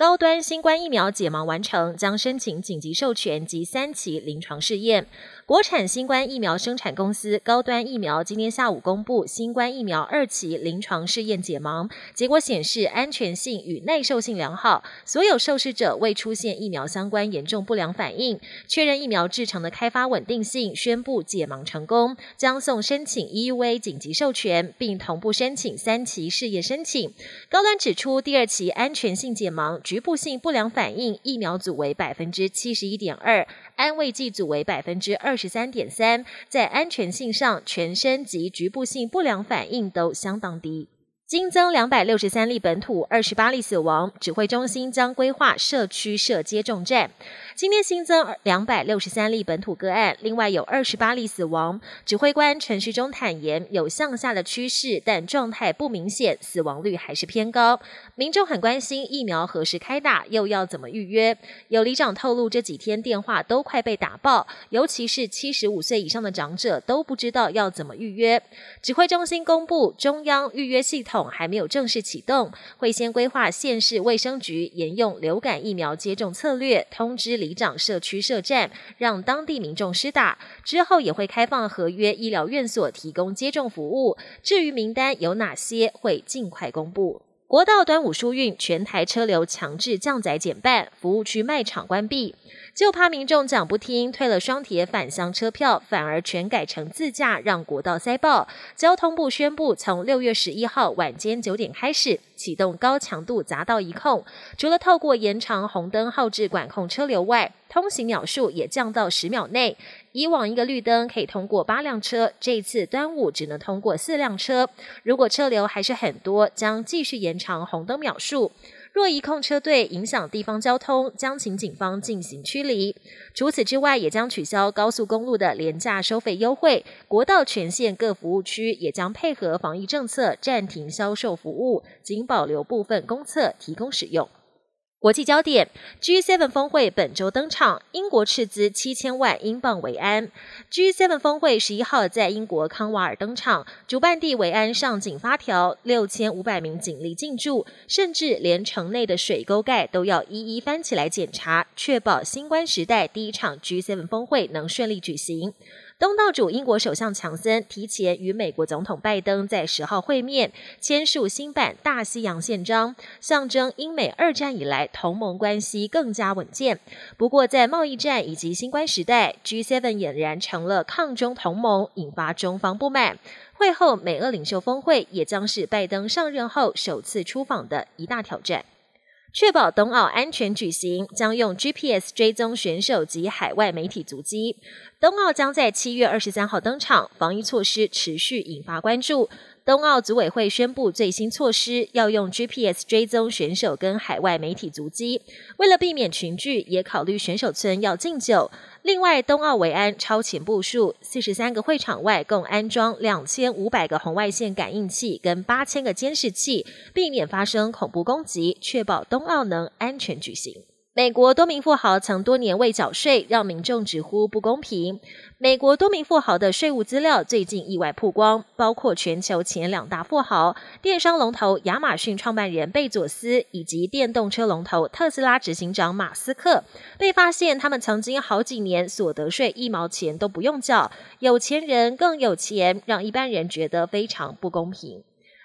高端新冠疫苗解盲完成，将申请紧急授权及三期临床试验。国产新冠疫苗生产公司高端疫苗今天下午公布新冠疫苗二期临床试验解盲结果，显示安全性与耐受性良好，所有受试者未出现疫苗相关严重不良反应，确认疫苗制成的开发稳定性，宣布解盲成功，将送申请 EUA 紧急授权，并同步申请三期试验申请。高端指出，第二期安全性解盲，局部性不良反应疫苗组为百分之七十一点二，安慰剂组为百分之二。十三点三，在安全性上，全身及局部性不良反应都相当低。新增两百六十三例本土，二十八例死亡。指挥中心将规划社区设接种站。今天新增两百六十三例本土个案，另外有二十八例死亡。指挥官陈时中坦言，有向下的趋势，但状态不明显，死亡率还是偏高。民众很关心疫苗何时开打，又要怎么预约？有里长透露，这几天电话都快被打爆，尤其是七十五岁以上的长者都不知道要怎么预约。指挥中心公布中央预约系统。还没有正式启动，会先规划县市卫生局沿用流感疫苗接种策略，通知里长社区设站，让当地民众施打。之后也会开放合约医疗院所提供接种服务。至于名单有哪些，会尽快公布。国道端午疏运，全台车流强制降载减半，服务区卖场关闭。就怕民众讲不听，退了双铁返乡车票，反而全改成自驾，让国道塞爆。交通部宣布，从六月十一号晚间九点开始，启动高强度匝道一控。除了透过延长红灯后置管控车流外，通行秒数也降到十秒内。以往一个绿灯可以通过八辆车，这次端午只能通过四辆车。如果车流还是很多，将继续延长红灯秒数。若一控车队影响地方交通，将请警方进行驱离。除此之外，也将取消高速公路的廉价收费优惠，国道全线各服务区也将配合防疫政策暂停销售服务，仅保留部分公厕提供使用。国际焦点：G7 峰会本周登场，英国斥资七千万英镑维安。G7 峰会十一号在英国康瓦尔登场，主办地维安上紧发条，六千五百名警力进驻，甚至连城内的水沟盖都要一一翻起来检查，确保新冠时代第一场 G7 峰会能顺利举行。东道主英国首相强森提前与美国总统拜登在十号会面，签署新版大西洋宪章，象征英美二战以来同盟关系更加稳健。不过，在贸易战以及新冠时代，G7 俨然成了抗中同盟，引发中方不满。会后，美俄领袖峰会也将是拜登上任后首次出访的一大挑战。确保冬奥安全举行，将用 GPS 追踪选手及海外媒体足迹。冬奥将在七月二十三号登场，防疫措施持续引发关注。冬奥组委会宣布最新措施，要用 GPS 追踪选手跟海外媒体足迹。为了避免群聚，也考虑选手村要禁酒。另外，冬奥维安超前部署，四十三个会场外共安装两千五百个红外线感应器跟八千个监视器，避免发生恐怖攻击，确保冬奥能安全举行。美国多名富豪曾多年未缴税，让民众直呼不公平。美国多名富豪的税务资料最近意外曝光，包括全球前两大富豪、电商龙头亚马逊创办人贝佐斯以及电动车龙头特斯拉执行长马斯克，被发现他们曾经好几年所得税一毛钱都不用缴，有钱人更有钱，让一般人觉得非常不公平。